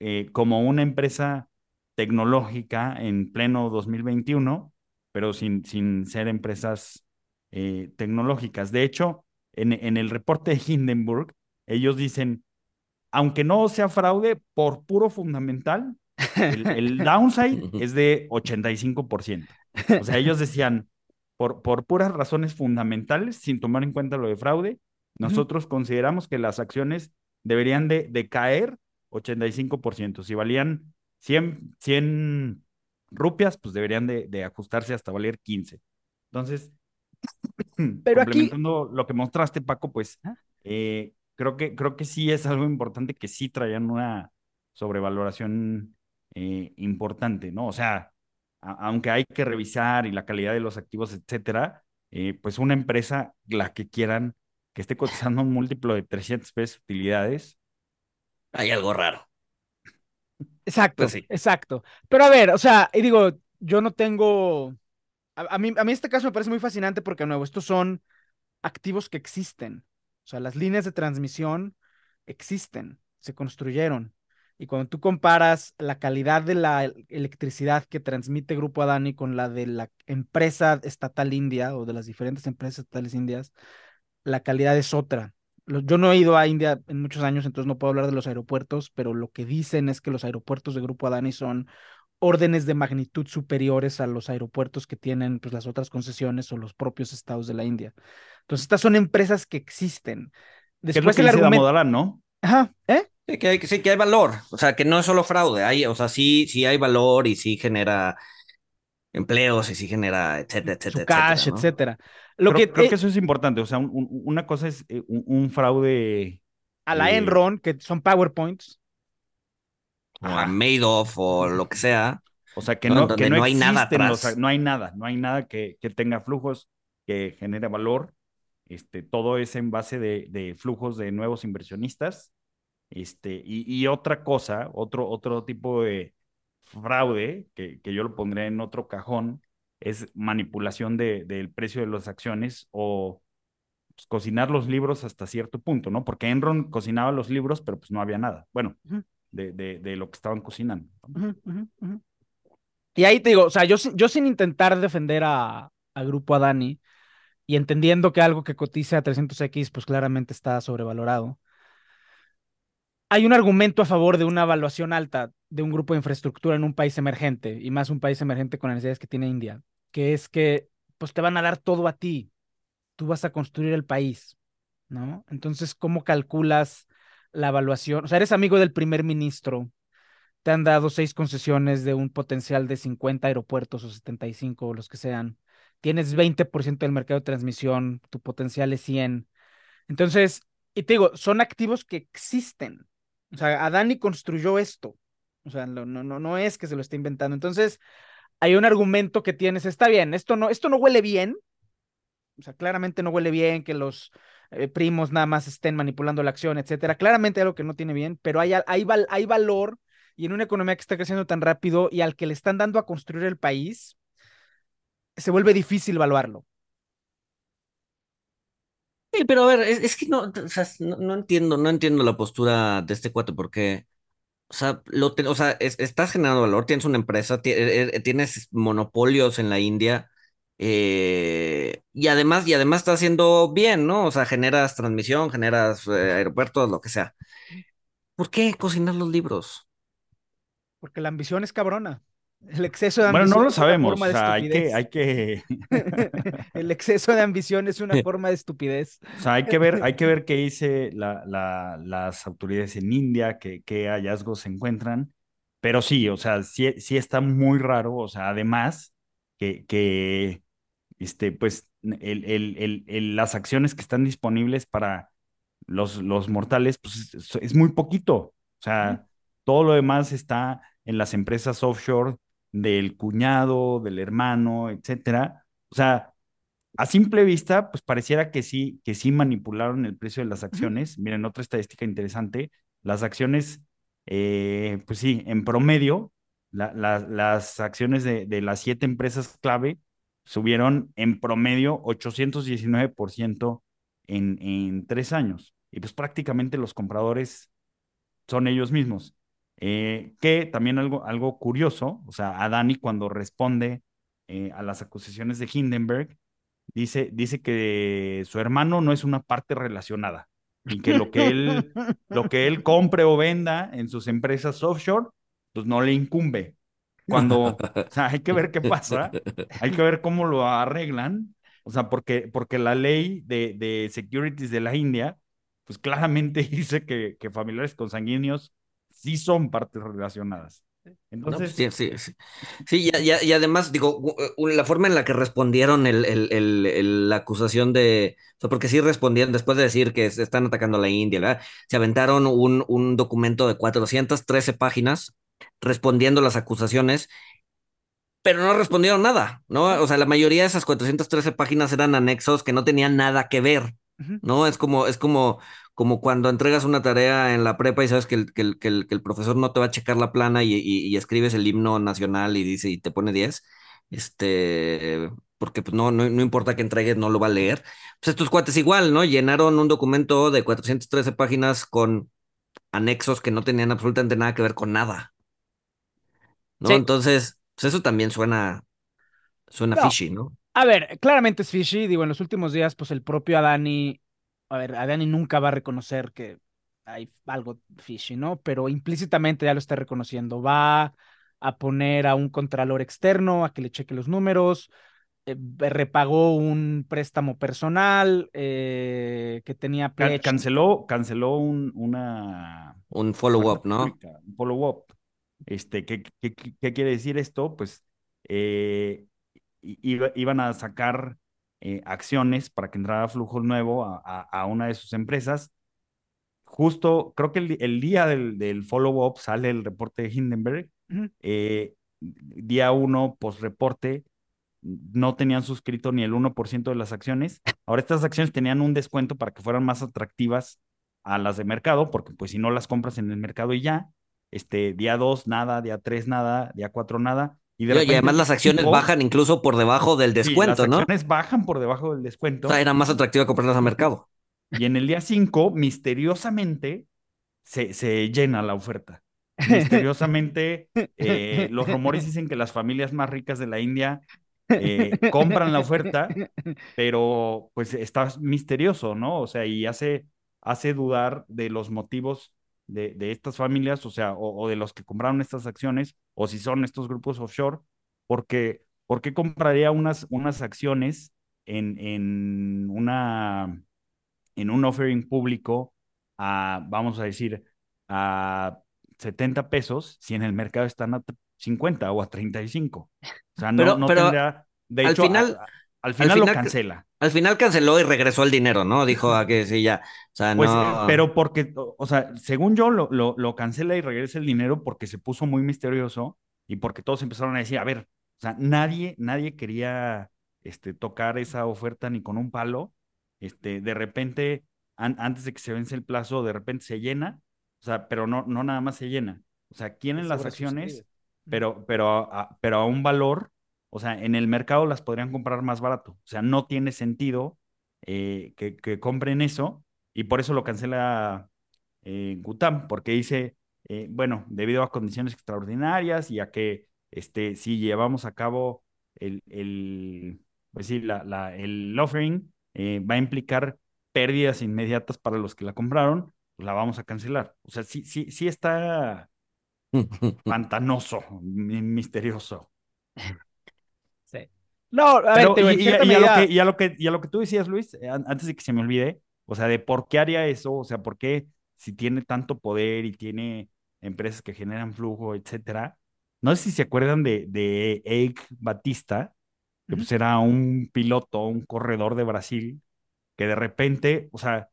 eh, como una empresa tecnológica en pleno 2021, pero sin, sin ser empresas tecnológicas. De hecho, en, en el reporte de Hindenburg, ellos dicen, aunque no sea fraude, por puro fundamental, el, el downside es de 85%. O sea, ellos decían, por, por puras razones fundamentales, sin tomar en cuenta lo de fraude, nosotros consideramos que las acciones deberían de, de caer 85%. Si valían 100, 100 rupias, pues deberían de, de ajustarse hasta valer 15. Entonces, Pero aquí- complementando lo que mostraste, Paco, pues Ah. eh, creo, que, creo que sí es algo importante que sí traían una sobrevaloración eh, importante, ¿no? O sea, a- aunque hay que revisar y la calidad de los activos, etcétera, eh, pues una empresa, la que quieran, que esté cotizando un múltiplo de 300 pesos utilidades, Hay algo raro. Exacto, Pues sí. exacto. Pero a ver, o sea, y digo, yo no tengo. A, a mí, a mí este caso me parece muy fascinante porque, de nuevo, estos son activos que existen. Sea, las líneas de transmisión existen, se construyeron. Y cuando tú comparas la calidad de la el- electricidad que transmite Grupo Adani con la de la empresa estatal india o de las diferentes empresas estatales indias, la calidad es otra. Yo no he ido a India en muchos años, entonces no puedo hablar de los aeropuertos, pero lo que dicen es que los aeropuertos de Grupo Adani son órdenes de magnitud superiores a los aeropuertos que tienen pues, las otras concesiones o los propios estados de la India. Entonces, estas son empresas que existen. que es lo Después que el argumento... ¿no? Ajá, ¿eh? Sí que, hay, sí que hay valor, o sea, que no es solo fraude, hay, o sea, sí, sí hay valor y sí genera empleos y sí genera, etcétera, etcétera. Su cash, etcétera, ¿no? etcétera. Lo creo, que, creo eh, que eso es importante. O sea, un- un- una cosa es eh, un, un fraude. a la eh, Enron, que son PowerPoints, O a Madoff o lo que sea. O sea, que No, donde que no, no hay nada los- atrás. no hay nada, no hay nada que, que tenga flujos, que genere valor. Este, todo es en base de, de flujos de nuevos inversionistas. Este, y, y otra cosa, otro, otro tipo de fraude, que, que yo lo pondré en otro cajón, es manipulación de, del precio de las acciones o pues, cocinar los libros hasta cierto punto, ¿no? Porque Enron cocinaba los libros, pero pues no había nada. Bueno. De, de, de lo que estaban cocinando. Y ahí te digo, o sea, yo, yo sin intentar defender a, a Grupo Adani y entendiendo que algo que cotiza a 300X, pues claramente está sobrevalorado. Hay un argumento a favor de una evaluación alta de un grupo de infraestructura en un país emergente, y más un país emergente con las necesidades que tiene India, que es que pues te van a dar todo a ti. Tú vas a construir el país, ¿no? Entonces, ¿cómo calculas la evaluación? O sea, eres amigo del primer ministro, te han dado seis concesiones de un potencial de 50 aeropuertos o 75 o los que sean. Tienes 20% del mercado de transmisión, tu potencial es 100. Entonces, y te digo, son activos que existen. O sea, Adani construyó esto. O sea, no, no, no, es que se lo esté inventando. Entonces, hay un argumento que tienes, está bien, esto no, esto no huele bien. O sea, claramente no huele bien que los eh, primos nada más estén manipulando la acción, etcétera. Claramente algo que no tiene bien, pero hay, hay, hay valor y en una economía que está creciendo tan rápido y al que le están dando a construir el país, se vuelve difícil evaluarlo. Sí, pero a ver, es, que no, o sea, no, entiendo, no entiendo la postura de este cuate porque, o sea, lo o sea, es- estás generando valor, tienes una empresa, eh, eh, tienes monopolios en la India eh, y además, y además estás haciendo bien, ¿no? O sea, generas transmisión, generas eh, aeropuertos, lo que sea. ¿Por qué cocinar los libros? Porque la ambición es cabrona. El exceso de Bueno, ambición no lo sabemos. O sea, hay que, hay que, El exceso de ambición es una forma de estupidez. o sea, hay que ver, hay que ver qué dice la, la- las autoridades en India, qué, qué hallazgos se encuentran. Pero sí, o sea, sí, sí está muy raro. O sea, además que, que este, pues, el, el- el- las acciones que están disponibles para los, los mortales, pues es, es muy poquito. O sea, todo lo demás está en las empresas offshore del cuñado, del hermano, etcétera. O sea, a simple vista, pues pareciera que sí, que sí manipularon el precio de las acciones. Miren, otra estadística interesante, las acciones, eh, pues sí, en promedio, las acciones de, de las siete empresas clave subieron en promedio 819% en, en tres años. Y pues prácticamente los compradores son ellos mismos. Eh, que también algo, algo curioso, o sea, Adani cuando responde eh, a las acusaciones de Hindenburg, dice, dice que su hermano no es una parte relacionada y que lo que él, lo que él compre o venda en sus empresas offshore, pues no le incumbe. Cuando, o sea, hay que ver qué pasa, hay que ver cómo lo arreglan, o sea, porque, porque la ley de, de securities de la India, pues claramente dice que, que familiares consanguíneos sí son partes relacionadas. No, Entonces, pues, sí, sí, sí. Sí, y, además, digo, la forma en la que respondieron el, el- el- el- la acusación de, o sea, porque sí respondieron, después de decir que se están atacando a la India, ¿verdad? Se aventaron un, un documento de 413 páginas respondiendo las acusaciones, pero no respondieron nada, ¿no? O sea, la mayoría de esas 413 páginas eran anexos que no tenían nada que ver. ¿no? Es como, es como, como cuando entregas una tarea en la prepa y sabes que el, que el, que el, que el profesor no te va a checar la plana y, y- y escribes el himno nacional y dice y te pone 10, este, porque pues no, no, no importa que entregues, no lo va a leer. Pues estos cuates igual, ¿no? Llenaron un documento de 413 páginas con anexos que no tenían absolutamente nada que ver con nada, ¿no? Sí. Entonces, pues eso también suena, suena No. fishy, ¿no? A ver, claramente es fishy. Digo, en los últimos días, pues el propio Adani, a ver, Adani nunca va a reconocer que hay algo fishy, ¿no? Pero implícitamente ya lo está reconociendo. Va a poner a un contralor externo a que le cheque los números. eh, repagó un préstamo personal eh, que tenía can- canceló, canceló un, una Un follow-up, ¿no? pública, un follow-up. Este, ¿qué, qué, qué- quiere decir esto? Pues eh, iba- iban a sacar eh, acciones para que entrara flujo nuevo a, a- a una de sus empresas. Justo, creo que el, el día del, del follow-up sale el reporte de Hindenburg. Eh, día uno, post-reporte, no tenían suscrito ni el 1% de las acciones. Ahora estas acciones tenían un descuento para que fueran más atractivas a las de mercado, porque pues si no las compras en el mercado y ya, este, día 2 nada, día 3 nada, día 4 nada. Y, de Y, y repente además las acciones cinco, bajan incluso por debajo del sí, descuento, las ¿no? acciones bajan por debajo del descuento. O sea, era más atractivo comprarlas a mercado. Y en el día 5, misteriosamente, se, se llena la oferta. Misteriosamente, eh, los rumores dicen que las familias más ricas de la India eh, compran la oferta, pero pues está misterioso, ¿no? O sea, y hace, hace dudar de los motivos de, de estas familias, o sea, o, o de los que compraron estas acciones, o si son estos grupos offshore, porque ¿por qué compraría unas, unas acciones en, en una en un offering público a, vamos a decir, a 70 pesos, si en el mercado están a 50 o a 35. O sea, no, Pero- no pero tendría, de al hecho, final- al final, lo cancela. Al final canceló y regresó el dinero, ¿no? Dijo a que sí, ya. O sea, Pues, no. pero porque, o sea, según yo, lo, lo, lo cancela y regresa el dinero porque se puso muy misterioso y porque todos empezaron a decir, a ver, o sea, nadie, nadie quería este, tocar esa oferta ni con un palo. Este, de repente, an- antes de que se vence el plazo, de repente se llena, o sea, pero no, no nada más se llena. O sea, quieren las acciones, pero, pero, a, pero a un valor, o sea, en el mercado las podrían comprar más barato. O sea, no tiene sentido eh, que, que compren eso y por eso lo cancela eh, Gutam, porque dice, eh, bueno, debido a condiciones extraordinarias y a que este, si llevamos a cabo el, el, pues sí, la, la, el offering, va a implicar pérdidas inmediatas para los que la compraron, pues la vamos a cancelar. O sea, sí, sí, sí está pantanoso, mi- misterioso. No, a ver, Pero, y, a lo que, y, a lo que, y a lo que tú decías, Luis, eh, an- antes de que se me olvide, o sea, de por qué haría eso, o sea, por qué si tiene tanto poder y tiene empresas que generan flujo, etcétera. No sé si se acuerdan de, de Eike Batista, que pues era un piloto, un corredor de Brasil, que de repente, o sea,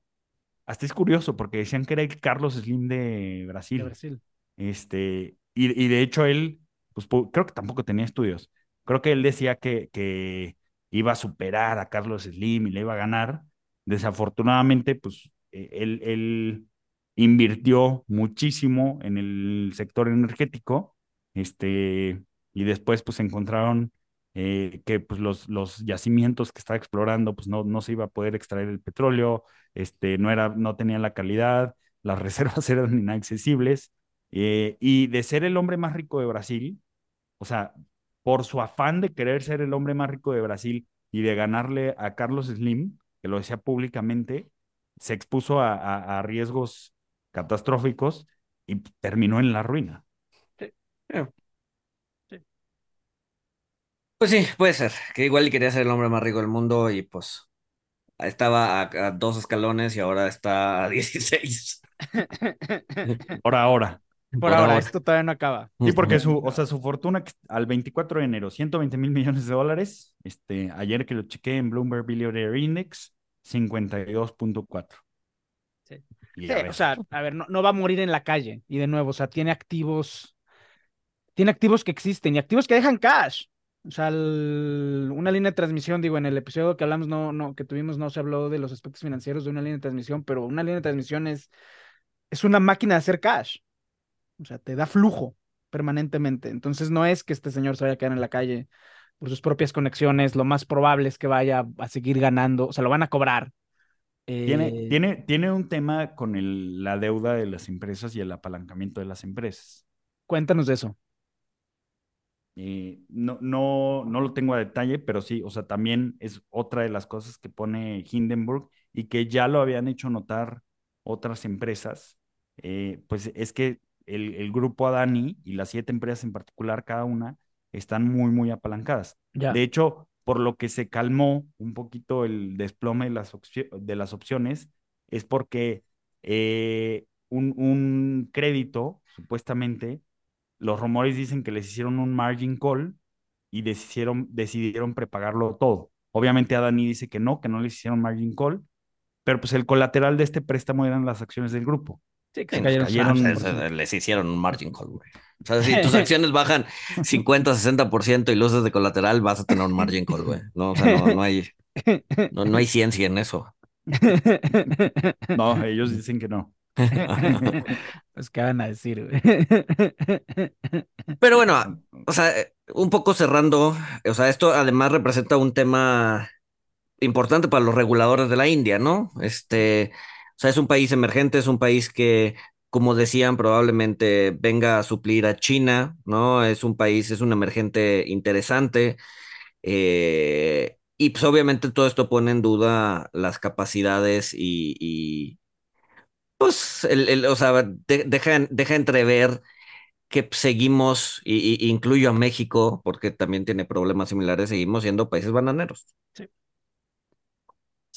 hasta es curioso porque decían que era el Carlos Slim de de Brasil. Brasil. Este, y, y de hecho él pues creo que tampoco tenía estudios. Creo que él decía que, que iba a superar a Carlos Slim y le iba a ganar. Desafortunadamente, pues eh, él, él invirtió muchísimo en el sector energético, este, y después pues encontraron eh, que pues los, los yacimientos que estaba explorando pues no, no se iba a poder extraer el petróleo, este, no, era, no tenía la calidad, las reservas eran inaccesibles, eh, y de ser el hombre más rico de Brasil, o sea, por su afán de querer ser el hombre más rico de Brasil y de ganarle a Carlos Slim, que lo decía públicamente, se expuso a, a, riesgos catastróficos y terminó en la ruina. Sí. Pues sí, puede ser, que igual quería ser el hombre más rico del mundo y pues estaba a, dos escalones y ahora está a 16. Por ahora. Por, ahora, esto todavía no acaba. Y porque su, o sea, su fortuna al 24 de enero, 120 mil millones de dólares. Este, ayer que lo chequé en Bloomberg Billionaire Index, 52.4. Sí. sí o sea, a ver, no, no, va a morir en la calle. Y de nuevo, o sea, tiene activos, tiene activos que existen y activos que dejan cash. O sea, una línea de transmisión, digo, en el episodio que hablamos, no, no, que tuvimos, no se habló de los aspectos financieros de una línea de transmisión, pero una línea de transmisión es, es una máquina de hacer cash. O sea, te da flujo permanentemente. Entonces no es que este señor se vaya a quedar en la calle por sus propias conexiones. Lo más probable es que vaya a seguir ganando. O sea, lo van a cobrar. Tiene, eh, tiene, tiene un tema con el, la deuda de las empresas y el apalancamiento de las empresas. Cuéntanos de eso. Eh, no, no, no lo tengo a detalle, pero sí, o sea, también es otra de las cosas que pone Hindenburg y que ya lo habían hecho notar otras empresas, eh, pues es que el, grupo Adani y las siete empresas en particular, cada una, están muy, muy apalancadas. De hecho, por lo que se calmó un poquito el desplome de las, de las opciones, es porque eh, un, un, crédito, supuestamente, los rumores dicen que les hicieron un margin call y decidieron, decidieron prepagarlo todo. Obviamente Adani dice que no, que no les hicieron margin call, pero pues el colateral de este préstamo eran las acciones del grupo. Sí, que cayeron, les hicieron un margin call, güey. O sea, si tus acciones bajan 50, 60% y luces de colateral, vas a tener un margin call, güey. No, o sea, no, hay, no, hay ciencia en eso. No, ellos dicen que no. pues, ¿qué van a decir, güey? Pero bueno, o sea, un poco cerrando, o sea, esto además representa un tema importante para los reguladores de la India, ¿no? Este, sea, es un país emergente, es un país que, como decían, probablemente venga a suplir a China, ¿no? Es un país, es un emergente interesante. Eh, y pues obviamente todo esto pone en duda las capacidades y, pues, el, o sea, deja, deja entrever que seguimos, y, incluyo a México, porque también tiene problemas similares, seguimos siendo países bananeros. Sí.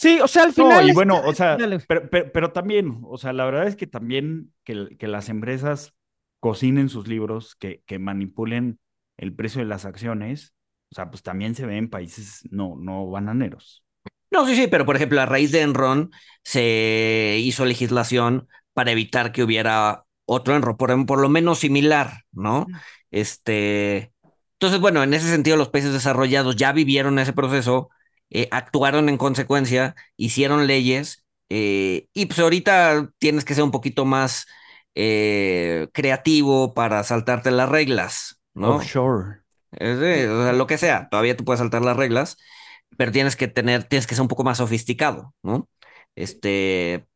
Sí, o sea, al final. No, y bueno, o sea, pero, pero, también, o sea, la verdad es que también que, que las empresas cocinen sus libros, que, que manipulen el precio de las acciones, o sea, pues también se ve en países no, no bananeros. No, sí, sí, pero por ejemplo, a raíz de Enron se hizo legislación para evitar que hubiera otro Enron, por, por lo menos similar, ¿no? Este. Entonces, bueno, en ese sentido, los países desarrollados ya vivieron ese proceso eh, actuaron en consecuencia, hicieron leyes eh, y pues ahorita tienes que ser un poquito más eh, creativo para saltarte las reglas, ¿no? Offshore. lo que sea, todavía tú puedes saltar las reglas, pero tienes que tener, tienes que ser un poco más sofisticado, ¿no? Este,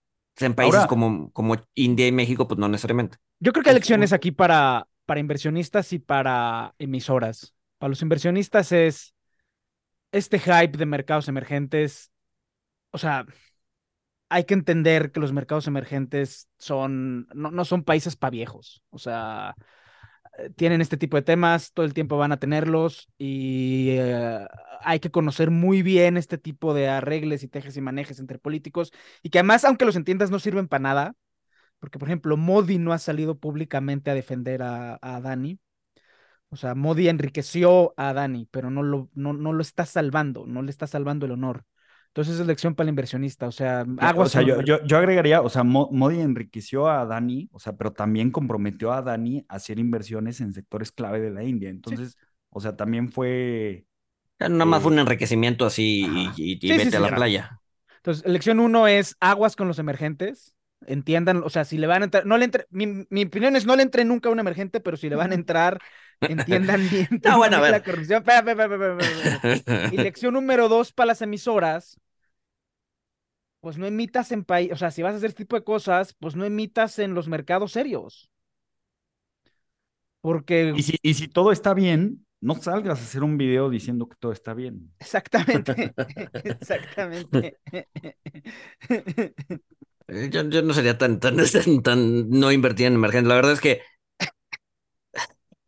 en países como, como India y México, pues no necesariamente. Yo creo que hay lecciones aquí para, para inversionistas y para emisoras. Para los inversionistas es este hype de mercados emergentes, o sea, hay que entender que los mercados emergentes son, no, son países para viejos, o sea, eh, tienen este tipo de temas, todo el tiempo van a tenerlos y eh, hay que conocer muy bien este tipo de arregles y tejes y manejes entre políticos y que además, aunque los entiendas, no sirven para nada, porque por ejemplo, Modi no ha salido públicamente a defender a, a Dani, o sea, Modi enriqueció a Dani, pero no lo, no, no lo está salvando, no le está salvando el honor. Entonces es lección para el inversionista, o sea, aguas o sea, con los yo, yo, yo agregaría, o sea, Mo- Modi enriqueció a Dani, o sea, pero también comprometió a Dani a hacer inversiones en sectores clave de la India. Entonces, o sea, también fue, Nada más fue un eh, enriquecimiento así y, y- y Sí, sí, vete sí. a la playa. Entonces, lección uno es aguas con los emergentes. Entiendan, o sea, si le van a entrar, no le entre, mi, mi opinión es no le entre nunca a un emergente, pero si le van a entrar, entiendan bien. No, bueno, la ver. corrupción. Espera, espera, espera, espera, espera. Y lección número dos para las emisoras, pues no emitas en país, o sea, si vas a hacer este tipo de cosas, pues no emitas en los mercados serios. Porque Y si, y si todo está bien, no salgas a hacer un video diciendo que todo está bien. exactamente, exactamente. Eh, Yo, yo no sería tan, tan, tan, tan no invertir en emergente. La verdad es que,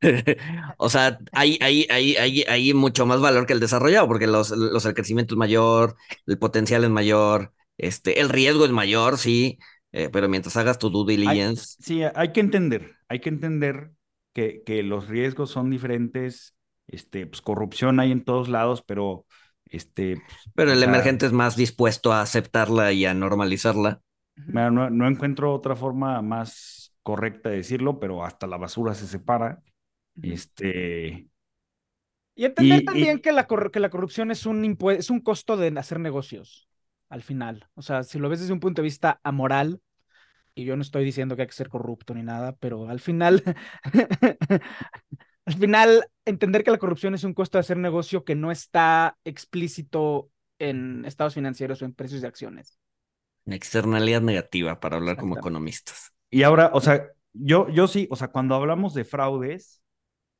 o sea, hay, hay, hay, hay, hay mucho más valor que el desarrollado, porque los, los, el crecimiento es mayor, el potencial es mayor, este, el riesgo es mayor, sí, eh, pero mientras hagas tu due diligence, sí, hay que entender, hay que entender que, que los riesgos son diferentes, este, pues corrupción hay en todos lados, pero, este, pues, pero o el sea, emergente es más dispuesto a aceptarla y a normalizarla. no, no encuentro otra forma más correcta de decirlo, pero hasta la basura se separa. Este, Y entender Y- también y- que, la que la corrupción es un, es un costo de hacer negocios, al final. O sea, si lo ves desde un punto de vista amoral, y yo no estoy diciendo que hay que ser corrupto ni nada, pero al final, al final, entender que la corrupción es un costo de hacer negocio que no está explícito en estados financieros o en precios de acciones. Externalidad negativa para hablar como economistas. Y ahora, o sea, yo, yo sí, o sea, cuando hablamos de fraudes,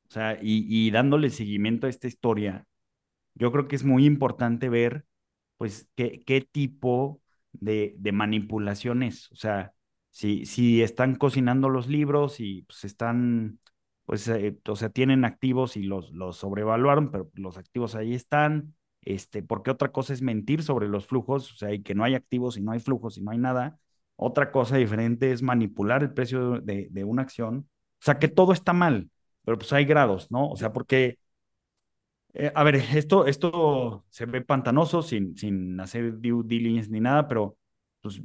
o sea, y, y dándole seguimiento a esta historia, yo creo que es muy importante ver, pues, qué, qué tipo de, de manipulación es. O sea, si, si están cocinando los libros y pues están, pues, eh, o sea, tienen activos y los, los sobrevaluaron, pero los activos ahí están. Este, porque otra cosa es mentir sobre los flujos, o sea, y que no hay activos y no hay flujos y no hay nada. Otra cosa diferente es manipular el precio de, de una acción. O sea, que todo está mal, pero pues hay grados, ¿no? O sea, porque eh, a ver, esto, esto se ve pantanoso sin, sin hacer due diligence ni nada, pero pues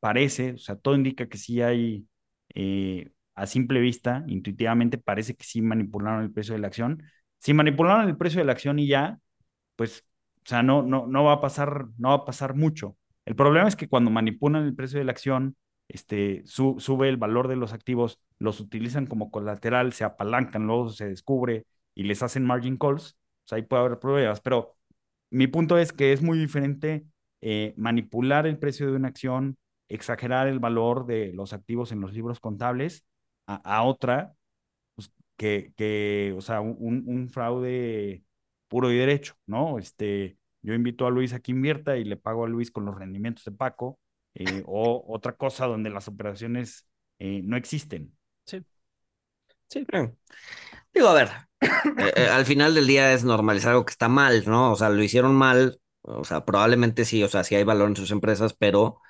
parece, o sea, todo indica que sí hay, eh, a simple vista, intuitivamente parece que sí manipularon el precio de la acción. Si manipularon el precio de la acción y ya, pues, o sea, no, no, no va a pasar, no va a pasar mucho. El problema es que cuando manipulan el precio de la acción, este, su- sube el valor de los activos, los utilizan como colateral, se apalancan, luego se descubre y les hacen margin calls o sea, ahí puede haber problemas, pero mi punto es que es muy diferente eh, manipular el precio de una acción, exagerar el valor de los activos en los libros contables a, a otra, pues, que, que, o sea, un, un fraude puro y derecho, ¿no? Este, yo invito a Luis a que invierta y le pago a Luis con los rendimientos de Paco, eh, o otra cosa donde las operaciones eh, no existen. Sí. Sí. Digo, a ver, eh, eh, al final del día es normalizar algo que está mal, ¿no? O sea, lo hicieron mal, o sea, probablemente sí, o sea, sí hay valor en sus empresas, pero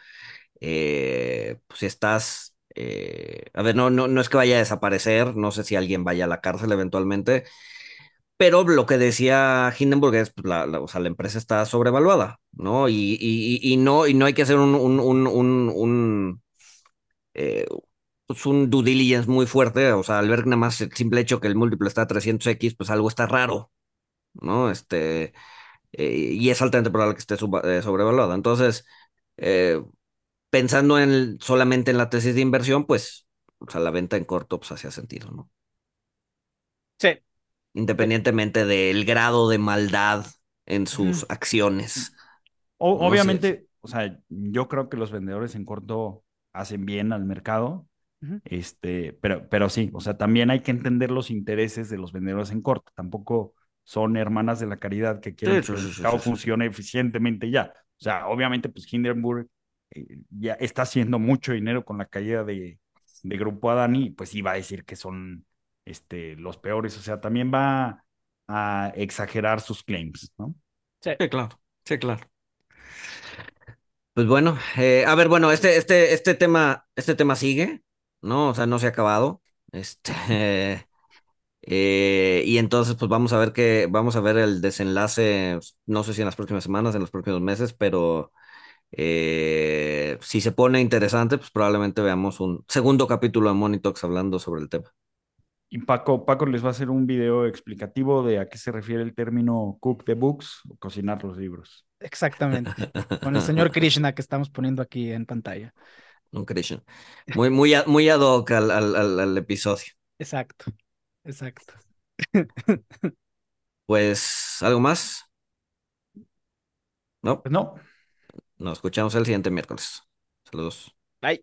eh, pues si estás, eh, a ver, no, no, no es que vaya a desaparecer, no sé si alguien vaya a la cárcel eventualmente, pero lo que decía Hindenburg es, pues, la, o sea, la empresa está sobrevaluada, ¿no? Y, y, no, y no hay que hacer un, un, un, un, eh, pues un due diligence muy fuerte, o sea, al ver nada más el simple hecho que el múltiplo está a 300x, pues algo está raro, ¿no? Este, eh, y es altamente probable que esté suba- eh, sobrevaluada. Entonces, pensando en solamente en la tesis de inversión, pues, o sea, la venta en corto, pues hacía sentido, ¿no? Sí. Independientemente del grado de maldad en sus acciones. O- No sé. obviamente, o sea, yo creo que los vendedores en corto hacen bien al mercado, este, pero, pero sí, o sea, también hay que entender los intereses de los vendedores en corto. Tampoco son hermanas de la caridad que quieren Sí, que sí, el mercado sí, sí. funcione eficientemente ya. O sea, obviamente, pues Hindenburg eh, ya está haciendo mucho dinero con la caída de, de Grupo Adani, pues iba a decir que son este, los peores. O sea, también va a exagerar sus claims, ¿no? Sí. Sí, claro, sí, claro. Pues bueno, eh, a ver, bueno, este, este, este tema, este tema sigue, ¿no? O sea, no se ha acabado. Este, Eh, y entonces, pues vamos a ver que, vamos a ver el desenlace, no sé si en las próximas semanas, en los próximos meses, pero eh, si se pone interesante, pues probablemente veamos un segundo capítulo de Monitox hablando sobre el tema. Y Paco, Paco les va a hacer un video explicativo de a qué se refiere el término cook the books o cocinar los libros. Exactamente. Con el señor Krishna que estamos poniendo aquí en pantalla. Un Krishna. Muy, muy, muy ad hoc al, al- al- al episodio. Exacto. Exacto. Pues, ¿algo más? No, Pues no, nos escuchamos el siguiente miércoles. Saludos. Bye.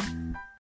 Música